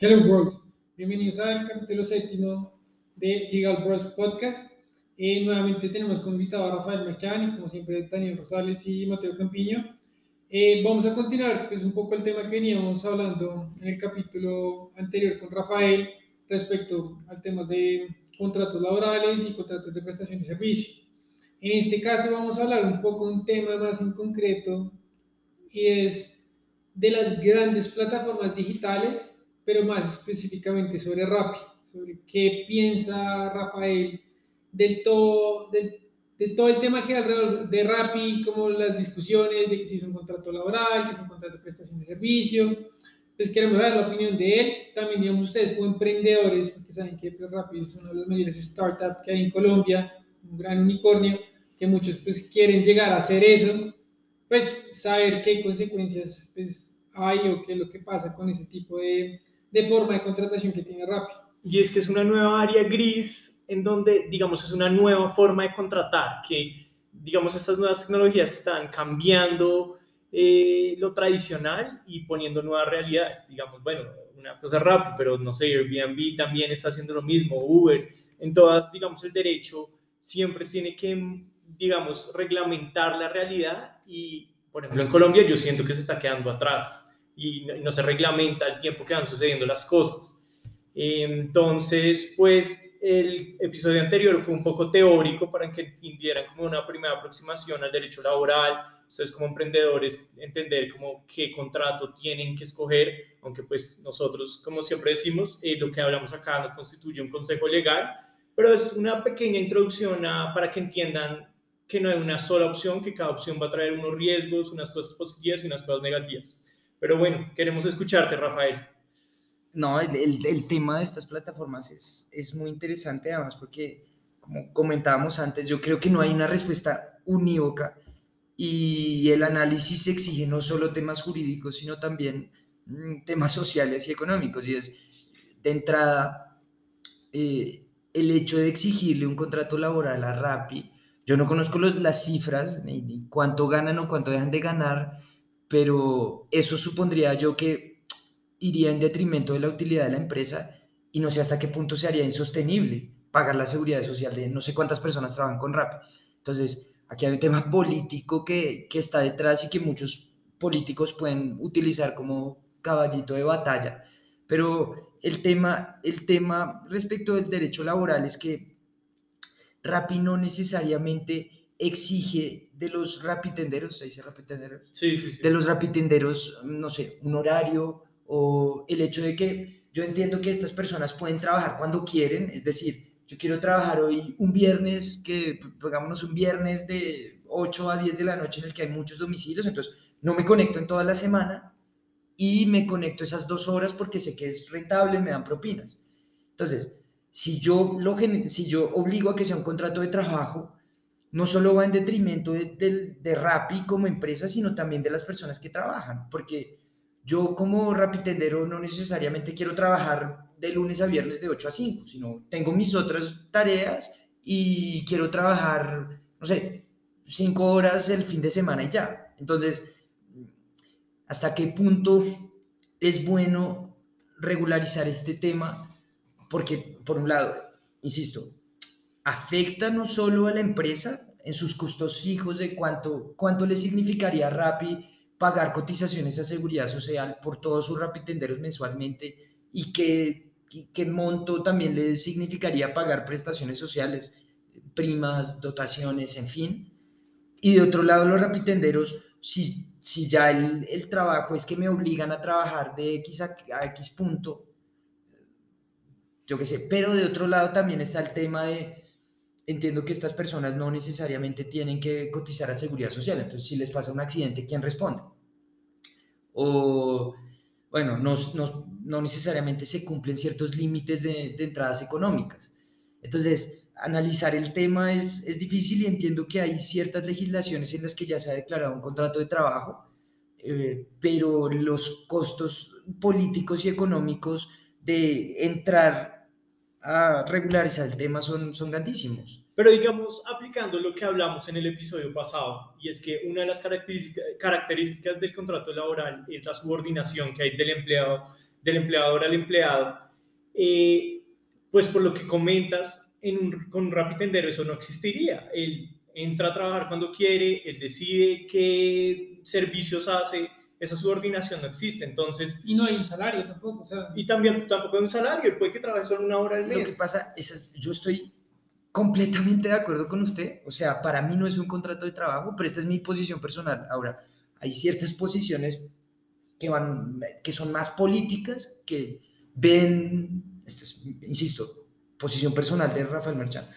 Hello Bros, bienvenidos al capítulo séptimo de Legal Bros Podcast. Eh, nuevamente tenemos como invitado a Rafael Merchani, como siempre Daniel Rosales y Mateo Campiño. Eh, vamos a continuar pues, un poco el tema que veníamos hablando en el capítulo anterior con Rafael respecto al tema de contratos laborales y contratos de prestación de servicio. En este caso vamos a hablar un poco un tema más en concreto y es de las grandes plataformas digitales pero más específicamente sobre Rappi, sobre qué piensa Rafael del todo, de todo el tema que hay alrededor de Rappi, como las discusiones de que si es un contrato laboral, que es un contrato de prestación de servicio. Pues queremos ver la opinión de él. También, digamos, ustedes como emprendedores, porque saben que pues, Rappi es una de las mayores startups que hay en Colombia, un gran unicornio, que muchos pues quieren llegar a hacer eso, pues saber qué consecuencias pues, hay o qué es lo que pasa con ese tipo de, de forma de contratación que tiene Rappi. Y es que es una nueva área gris en donde, digamos, es una nueva forma de contratar, que, digamos, estas nuevas tecnologías están cambiando eh, lo tradicional y poniendo nuevas realidades. Digamos, bueno, una cosa Rappi, pero no sé, Airbnb también está haciendo lo mismo, Uber, en todas, digamos, el derecho siempre tiene que, digamos, reglamentar la realidad y, por ejemplo, en Colombia yo siento que se está quedando atrás y no, se reglamenta el tiempo que van sucediendo las cosas. Entonces, pues el episodio anterior fue un poco teórico para que entendieran como una primera aproximación al derecho laboral, ustedes como emprendedores entender como qué contrato tienen que escoger, aunque pues nosotros, como siempre decimos, eh, lo que hablamos acá no constituye un consejo legal, pero es una pequeña introducción para que entiendan que no hay una sola opción, que cada opción va a traer unos riesgos, unas cosas positivas y unas cosas negativas. Pero bueno, queremos escucharte, Rafael. No, el, el, tema de estas plataformas es, es muy interesante, además, porque, como comentábamos antes, yo creo que no hay una respuesta unívoca y el análisis exige no solo temas jurídicos, sino también mm, temas sociales y económicos. Y es, de entrada, eh, el hecho de exigirle un contrato laboral a Rappi. Yo no conozco las cifras, ni, ni cuánto ganan o cuánto dejan de ganar, pero eso supondría yo que iría en detrimento de la utilidad de la empresa y no sé hasta qué punto se haría insostenible pagar la seguridad social de no sé cuántas personas trabajan con RAP. Entonces, aquí hay un tema político que, que está detrás y que muchos políticos pueden utilizar como caballito de batalla. Pero el tema, el tema respecto del derecho laboral es que RAPI no necesariamente exige de los rapitenderos, ¿se dice rapitenderos? Sí, sí, sí. De los rapitenderos, no sé, un horario o el hecho de que yo entiendo que estas personas pueden trabajar cuando quieren, es decir, yo quiero trabajar hoy un viernes, que pongámonos un viernes de 8 a 10 de la noche en el que hay muchos domicilios, entonces no me conecto en toda la semana y me conecto esas dos horas porque sé que es rentable, me dan propinas. Entonces, si yo, lo, si yo obligo a que sea un contrato de trabajo, no solo va en detrimento de, de, Rappi como empresa, sino también de las personas que trabajan, porque yo como Rapitendero no necesariamente quiero trabajar de lunes a viernes de 8 a 5, sino tengo mis otras tareas y quiero trabajar, no sé, 5 horas el fin de semana y ya. Entonces, ¿hasta qué punto es bueno regularizar este tema? Porque, por un lado, insisto, afecta no solo a la empresa en sus costos fijos de cuánto, cuánto le significaría a Rappi pagar cotizaciones a seguridad social por todos sus rapitenderos mensualmente y qué, qué monto también le significaría pagar prestaciones sociales, primas, dotaciones, en fin. Y de otro lado, los rapitenderos, si, si ya el, el, trabajo es que me obligan a trabajar de X a, a X punto, yo qué sé, pero de otro lado también está el tema de entiendo que estas personas no necesariamente tienen que cotizar a seguridad social. Entonces, si les pasa un accidente, ¿quién responde? O, bueno, no, no, no necesariamente se cumplen ciertos límites de, de, entradas económicas. Entonces, analizar el tema es, es difícil y entiendo que hay ciertas legislaciones en las que ya se ha declarado un contrato de trabajo, eh, pero los costos políticos y económicos de entrar a regularizar el tema son, son grandísimos. Pero digamos, aplicando lo que hablamos en el episodio pasado, y es que una de las características, características del contrato laboral es la subordinación que hay del empleado del empleador al empleado. Eh, pues por lo que comentas, en un, con un rapitendero eso no existiría. Él entra a trabajar cuando quiere, él decide qué servicios hace, esa subordinación no existe, entonces... Y no hay un salario tampoco, o sea... Y también tampoco hay un salario, puede que trabaje solo una hora al mes. Lo que pasa es, yo estoy completamente de acuerdo con usted, o sea, para mí no es un contrato de trabajo, pero esta es mi posición personal. Ahora, hay ciertas posiciones que, van, que son más políticas, que ven, este insisto, posición personal de Rafael Merchan,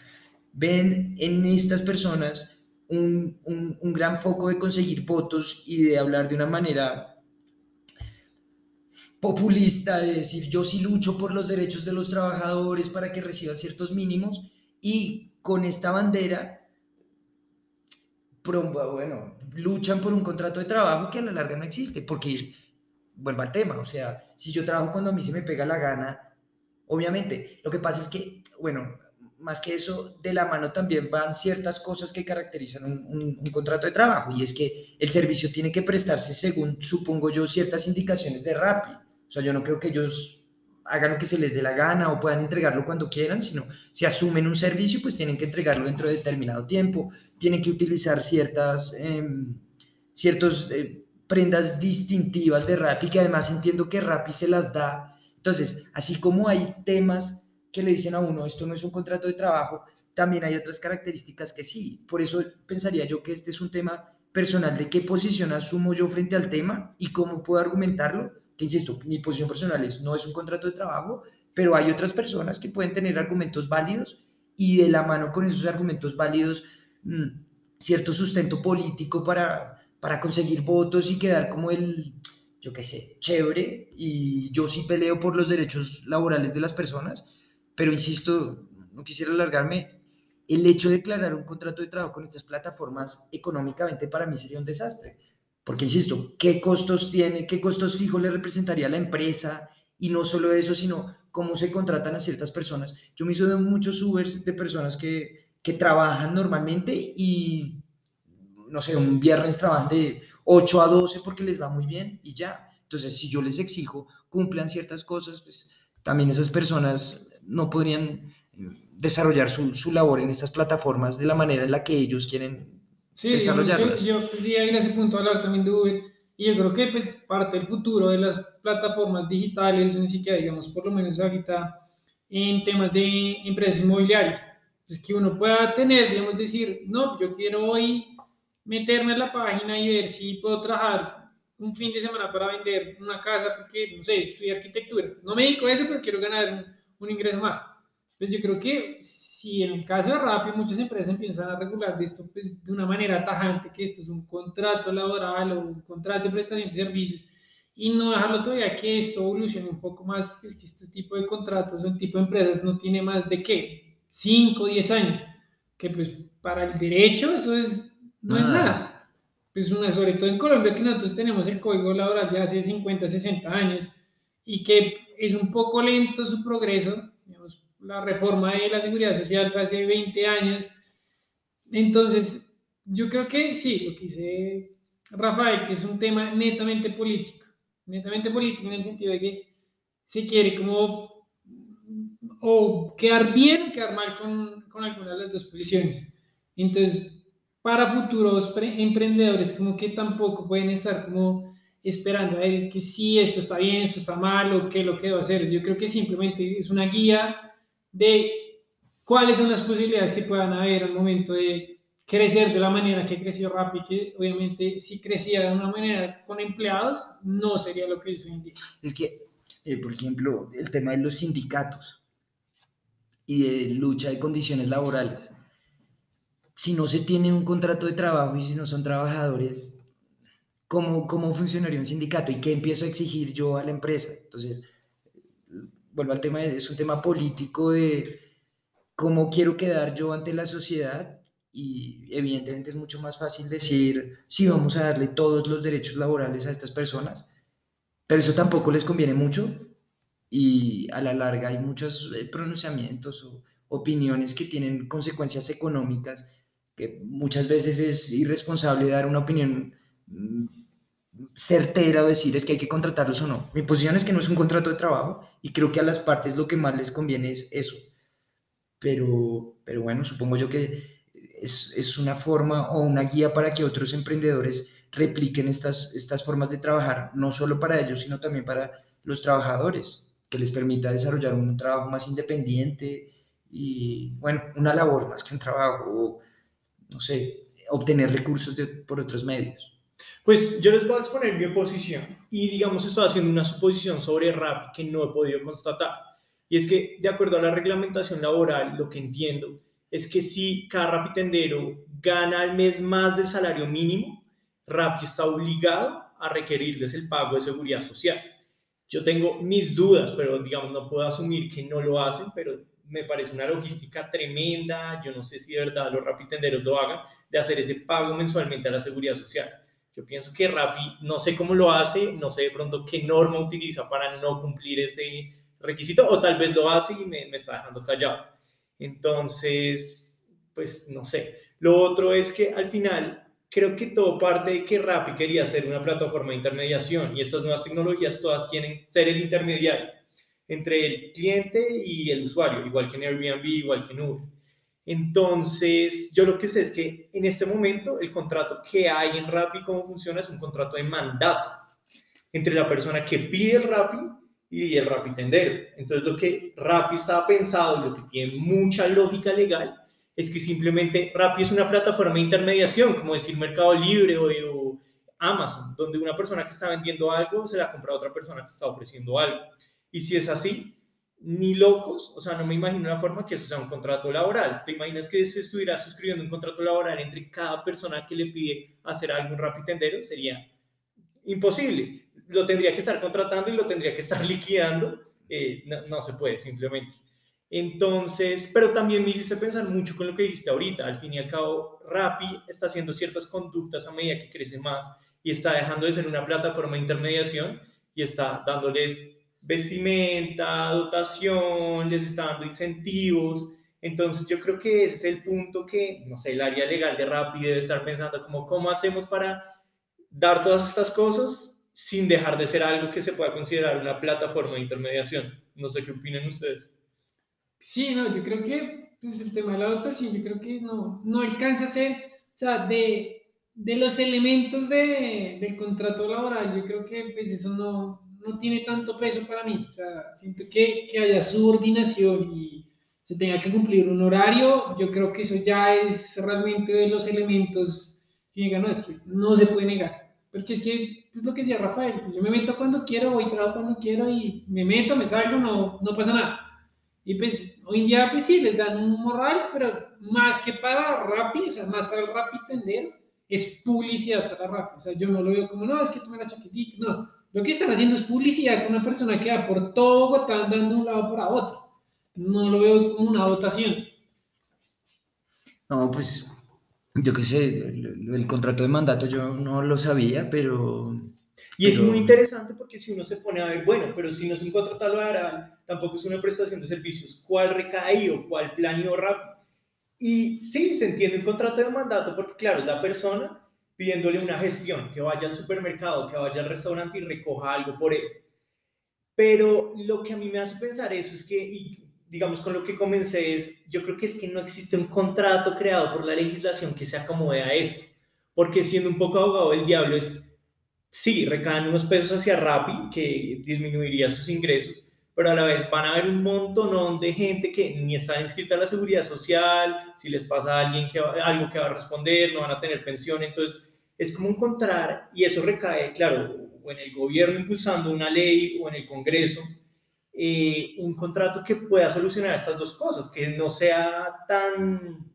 ven en estas personas un, un, gran foco de conseguir votos y de hablar de una manera populista, de decir yo sí lucho por los derechos de los trabajadores para que reciban ciertos mínimos y con esta bandera, bueno, luchan por un contrato de trabajo que a la larga no existe, porque vuelvo al tema, o sea, si yo trabajo cuando a mí se me pega la gana, obviamente, lo que pasa es que, bueno, más que eso, de la mano también van ciertas cosas que caracterizan un, contrato de trabajo y es que el servicio tiene que prestarse según, supongo yo, ciertas indicaciones de RAPI. O sea, yo no creo que ellos hagan lo que se les dé la gana o puedan entregarlo cuando quieran, sino si asumen un servicio, pues tienen que entregarlo dentro de determinado tiempo, tienen que utilizar ciertas, eh, ciertos, eh, prendas distintivas de RAPI, que además entiendo que RAPI se las da. Entonces, así como hay temas que le dicen a uno, esto no es un contrato de trabajo, también hay otras características que sí. Por eso pensaría yo que este es un tema personal de qué posición asumo yo frente al tema y cómo puedo argumentarlo. Que insisto, mi posición personal es no es un contrato de trabajo, pero hay otras personas que pueden tener argumentos válidos y de la mano con esos argumentos válidos mm, cierto sustento político para, para conseguir votos y quedar como el, yo qué sé, chévere y yo sí peleo por los derechos laborales de las personas pero insisto, no quisiera alargarme, el hecho de declarar un contrato de trabajo con estas plataformas económicamente para mí sería un desastre. Porque, insisto, ¿qué costos tiene, qué costos fijos le representaría a la empresa? Y no solo eso, sino cómo se contratan a ciertas personas. Yo me hizo de muchos Ubers de personas que, que trabajan normalmente y, no sé, un viernes trabajan de 8 a 12 porque les va muy bien y ya. Entonces, si yo les exijo cumplan ciertas cosas, pues también esas personas no podrían desarrollar su, su, labor en estas plataformas de la manera en la que ellos quieren sí, desarrollarlas. Yo, yo pues, sí, en ese punto hablar también de Uber, y yo creo que pues parte del futuro de las plataformas digitales, ni siquiera digamos por lo menos ahorita en temas de empresas inmobiliarias, pues que uno pueda tener, digamos decir, no, yo quiero hoy meterme en la página y ver si puedo trabajar un fin de semana para vender una casa porque, no sé, estudiar arquitectura. No me dedico a eso, pero quiero ganar un ingreso más. Pues yo creo que si en el caso de Rappi muchas empresas empiezan a regular de esto pues, de una manera tajante, que esto es un contrato laboral o un contrato de prestación de servicios, y no dejarlo todavía que esto evolucione un poco más, porque es que este tipo de contratos o un tipo de empresas no tiene más de qué, 5 o 10 años, que pues para el derecho eso es, no es nada. Pues una, sobre todo en Colombia que nosotros tenemos el código laboral ya hace 50, 60 años y que es un poco lento su progreso. Digamos, la reforma de la seguridad social fue hace 20 años. Entonces, yo creo que sí, lo que dice Rafael, que es un tema netamente político. Netamente político en el sentido de que se quiere como o quedar bien o quedar mal con, con alguna de las dos posiciones. Entonces, para futuros emprendedores, como que tampoco pueden estar como esperando a él que sí, esto está bien, esto está mal o qué lo que debo hacer. Yo creo que simplemente es una guía de cuáles son las posibilidades que puedan haber al momento de crecer de la manera que creció Rappi, que obviamente si crecía de una manera con empleados, no sería lo que hizo hoy Es que, eh, por ejemplo, el tema de los sindicatos y de lucha de condiciones laborales. Si no se tiene un contrato de trabajo y si no son trabajadores, cómo, cómo funcionaría un sindicato y qué empiezo a exigir yo a la empresa. Entonces, vuelvo al tema, es un tema político de cómo quiero quedar yo ante la sociedad y evidentemente es mucho más fácil decir, sí, vamos a darle todos los derechos laborales a estas personas, pero eso tampoco les conviene mucho y a la larga hay muchos eh, pronunciamientos o opiniones que tienen consecuencias económicas que muchas veces es irresponsable dar una opinión mm, certera decir es que hay que contratarlos o no. Mi posición es que no es un contrato de trabajo y creo que a las partes lo que más les conviene es eso. Pero, pero bueno, supongo yo que es, es una forma o una guía para que otros emprendedores repliquen estas, estas formas de trabajar, no solo para ellos, sino también para los trabajadores, que les permita desarrollar un trabajo más independiente y, bueno, una labor más que un trabajo, o, no sé, obtener recursos por otros medios. Pues yo les voy a exponer mi posición y digamos estoy haciendo una suposición sobre RAP que no he podido constatar. Y es que de acuerdo a la reglamentación laboral, lo que entiendo es que si cada rapitendero gana al mes más del salario mínimo, Rappi está obligado a requerirles el pago de seguridad social. Yo tengo mis dudas, pero digamos no puedo asumir que no lo hacen, pero me parece una logística tremenda. Yo no sé si de verdad los rapitenderos lo hagan, de hacer ese pago mensualmente a la seguridad social. Yo pienso que Rappi, no sé cómo lo hace, no sé de pronto qué norma utiliza para no cumplir ese requisito, o tal vez lo hace y me, me está dejando callado. Entonces, pues no sé. Lo otro es que al final creo que todo parte de que Rappi quería ser una plataforma de intermediación y estas nuevas tecnologías todas quieren ser el intermediario entre el cliente y el usuario, igual que en Airbnb, igual que en Uber. Entonces, yo lo que sé es que en este momento el contrato que hay en Rappi, cómo funciona, es un contrato de mandato entre la persona que pide el Rappi y el Rappi tendero. Entonces, lo que Rappi estaba pensado, lo que tiene mucha lógica legal, es que simplemente Rappi es una plataforma de intermediación, como decir Mercado Libre o, Amazon, donde una persona que está vendiendo algo se la compra a otra persona que está ofreciendo algo. Y si es así, ni locos, o sea, no me imagino una forma que eso sea un contrato laboral. ¿Te imaginas que se estuviera suscribiendo un contrato laboral entre cada persona que le pide hacer algún Rappi tendero? Sería imposible. Lo tendría que estar contratando y lo tendría que estar liquidando. Eh, no, no se puede, simplemente. Entonces, pero también me hiciste pensar mucho con lo que dijiste ahorita. Al fin y al cabo, Rappi está haciendo ciertas conductas a medida que crece más y está dejando de ser una plataforma de intermediación y está dándoles vestimenta, dotación, les está dando incentivos. Entonces, yo creo que ese es el punto que, no sé, el área legal de Rappi debe estar pensando como cómo hacemos para dar todas estas cosas sin dejar de ser algo que se pueda considerar una plataforma de intermediación. No sé qué opinan ustedes. Sí, no, yo creo que pues, el tema de la dotación, yo creo que no, no alcanza a ser, o sea, de, de los elementos de, del contrato laboral, yo creo que pues, eso no, no tiene tanto peso para mí. Siento que, que haya subordinación y se tenga que cumplir un horario, yo creo que eso ya es realmente de los elementos que digan, no, es que no se puede negar. Porque es que, pues lo que decía Rafael, pues yo me meto cuando quiero, voy trabajo cuando quiero y me meto, me salgo, no, no pasa nada. Y pues hoy en día pues sí, les dan un moral, pero más que para Rappi, o sea, más para el Rappi tender, es publicidad para Rappi. O sea, yo no lo veo como, no, es que tome la chaquetita, no. Lo que están haciendo es publicidad con una persona que va por todo Bogotá andando de un lado para otro. No lo veo como una dotación. No, pues yo qué sé, el, el contrato de mandato yo no lo sabía, pero y es muy interesante porque si uno se pone a ver, bueno, pero si no es un contrato laboral, tampoco es una prestación de servicios, ¿cuál recae o cuál planeo rápido? Y sí, se entiende un contrato de mandato porque, claro, es la persona pidiéndole una gestión, que vaya al supermercado, que vaya al restaurante y recoja algo por él. Pero lo que a mí me hace pensar eso es que, y digamos con lo que comencé es, yo creo que es que no existe un contrato creado por la legislación que se acomode a esto. Porque siendo un poco abogado del diablo es, sí, recaen unos pesos hacia Rappi, que disminuiría sus ingresos, pero a la vez van a haber un montón de gente que ni está inscrita a la seguridad social, si les pasa a alguien que algo que va a responder, no van a tener pensión, entonces es como encontrar, y eso recae, claro, o en el gobierno impulsando una ley o en el Congreso, eh, un contrato que pueda solucionar estas dos cosas, que no sea tan,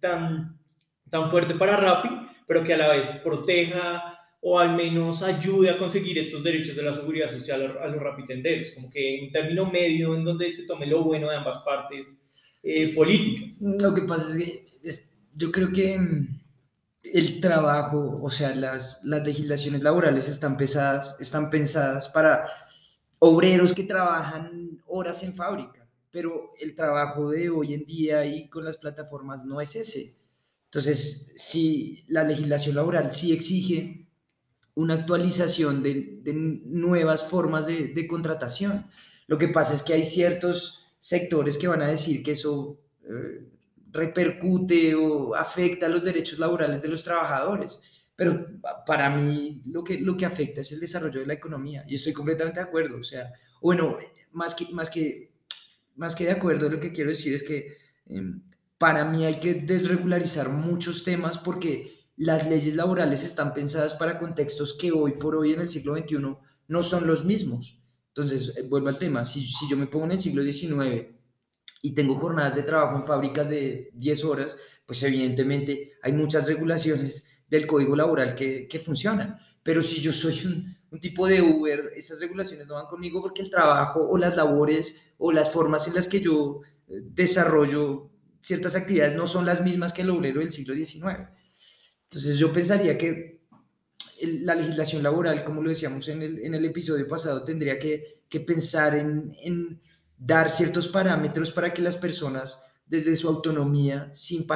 tan, tan fuerte para Rappi, pero que a la vez proteja o al menos ayude a conseguir estos derechos de la seguridad social a, los rapitenderos, como que un término medio en donde se tome lo bueno de ambas partes eh, políticas. Lo que pasa es que yo creo que mm, el trabajo, o sea, las, las legislaciones laborales están pensadas, están pensadas para obreros que trabajan horas en fábrica, pero el trabajo de hoy en día y con las plataformas no es ese. Entonces, si la legislación laboral sí exige una actualización de, de nuevas formas de, de, contratación. Lo que pasa es que hay ciertos sectores que van a decir que eso eh, repercute o afecta los derechos laborales de los trabajadores. Pero para mí lo que, lo que afecta es el desarrollo de la economía y estoy completamente de acuerdo. O sea, bueno, más que, más que, más que de acuerdo, lo que quiero decir es que em, para mí hay que desregularizar muchos temas porque las leyes laborales están pensadas para contextos que hoy por hoy en el siglo XXI no son los mismos. Entonces, eh, vuelvo al tema, si, si yo me pongo en el siglo XIX y tengo jornadas de trabajo en fábricas de 10 horas, pues evidentemente hay muchas regulaciones del código laboral que, que funcionan. Pero si yo soy un, un, tipo de Uber, esas regulaciones no van conmigo porque el trabajo o las labores o las formas en las que yo eh, desarrollo ciertas actividades no son las mismas que el obrero del siglo XIX. Entonces yo pensaría que la legislación laboral, como lo decíamos en el, episodio pasado, tendría que, pensar en, dar ciertos parámetros para que las personas, desde su autonomía, sin,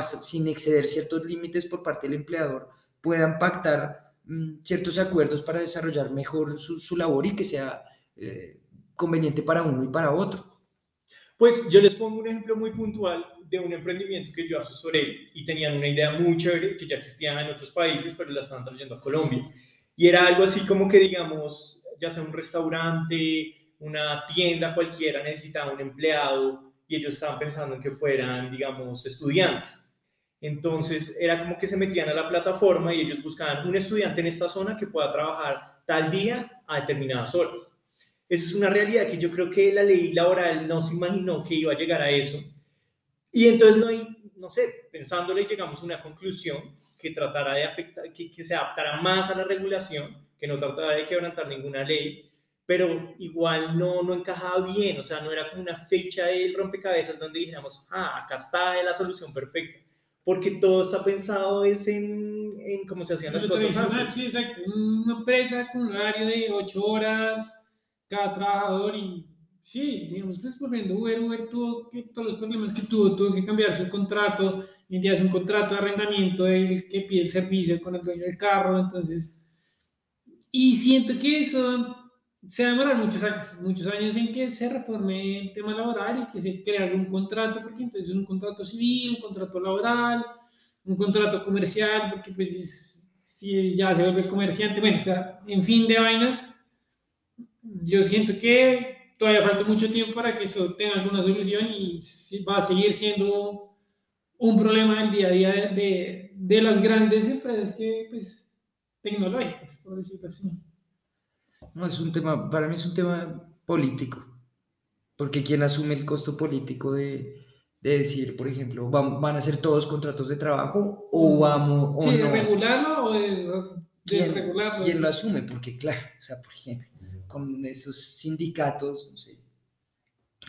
exceder ciertos límites por parte del empleador, puedan pactar mmm, ciertos acuerdos para desarrollar mejor su, su labor y que sea eh, conveniente para uno y para otro. Pues yo les pongo un ejemplo muy puntual de un emprendimiento que yo asesoré y tenían una idea muy chévere que ya existía en otros países, pero la estaban trayendo a Colombia. Y era algo así como que, digamos, ya sea un restaurante, una tienda cualquiera necesitaba un empleado y ellos estaban pensando en que fueran, digamos, estudiantes. Entonces era como que se metían a la plataforma y ellos buscaban un estudiante en esta zona que pueda trabajar tal día a determinadas horas. Eso es una realidad que yo creo que la ley laboral no se imaginó que iba a llegar a eso. Y entonces, no, hay, no sé, pensándole, llegamos a una conclusión que tratara de afectar, que, que se adaptara más a la regulación, que no tratara de quebrantar ninguna ley, pero igual no, no encajaba bien, o sea, no era como una fecha del rompecabezas donde dijéramos, ah, acá está la solución perfecta, porque todo está pensado es en, en cómo se hacían las cosas antes. Sí, exacto, una empresa con un horario de ocho horas, cada trabajador y sí, digamos, pues volviendo Uber, Uber tuvo que, todos los problemas que tuvo, tuvo que cambiar su contrato, en día es un contrato de arrendamiento del que pide el servicio con el dueño del carro, entonces, y siento que eso se va a demorar muchos años, muchos años en que se reforme el tema laboral y que se crea algún contrato, porque entonces es un contrato civil, un contrato laboral, un contrato comercial, porque pues si ya se vuelve comerciante, bueno, o sea, en fin de vainas, yo siento que todavía falta mucho tiempo para que eso tenga alguna solución y va a seguir siendo un problema del día a día de, de, de las grandes empresas que, pues, tecnológicas, por decirlo así. No, es un tema, para mí es un tema político, porque ¿quién asume el costo político de, de decir, por ejemplo, van, van, a ser todos contratos de trabajo o vamos o sí, no? regularlo o ¿Quién? ¿Quién lo asume? Porque claro, o sea, por ejemplo, con esos sindicatos, no sé,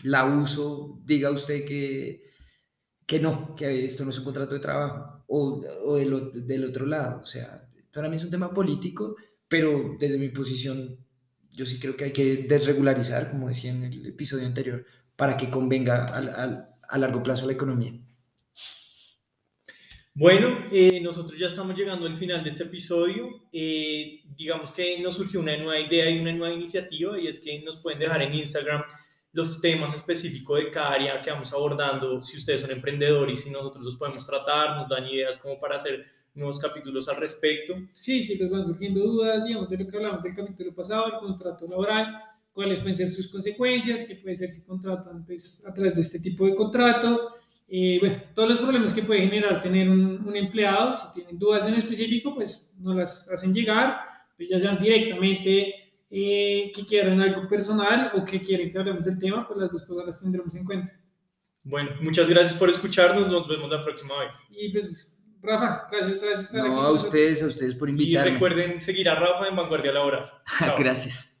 la uso, diga usted que, que no, que esto no es un contrato de trabajo, o, o del, del, otro lado, o sea, para mí es un tema político, pero desde mi posición, yo sí creo que hay que desregularizar, como decía en el episodio anterior, para que convenga a, a, a largo plazo a la economía. Bueno, eh, nosotros ya estamos llegando al final de este episodio. Eh, digamos que nos surgió una nueva idea y una nueva iniciativa y es que nos pueden dejar en Instagram los temas específicos de cada área que vamos abordando. Si ustedes son emprendedores y nosotros los podemos tratar, nos dan ideas como para hacer nuevos capítulos al respecto. Sí, sí, les van surgiendo dudas, digamos, de lo que hablamos del capítulo pasado, el contrato laboral, cuáles pueden ser sus consecuencias, qué puede ser si contratan pues, a través de este tipo de contrato. Eh, bueno, todos los problemas que puede generar tener un, un, empleado, si tienen dudas en específico, pues nos las hacen llegar, pues ya sean directamente eh, que quieran algo personal o que quieren que hablemos del tema, pues las dos cosas las tendremos en cuenta. Bueno, muchas gracias por escucharnos, nos vemos la próxima vez. Y pues, Rafa, gracias otra vez estar no, aquí. No, a ustedes, a ustedes por invitarme. Y recuerden seguir a Rafa en Vanguardia Laboral. gracias.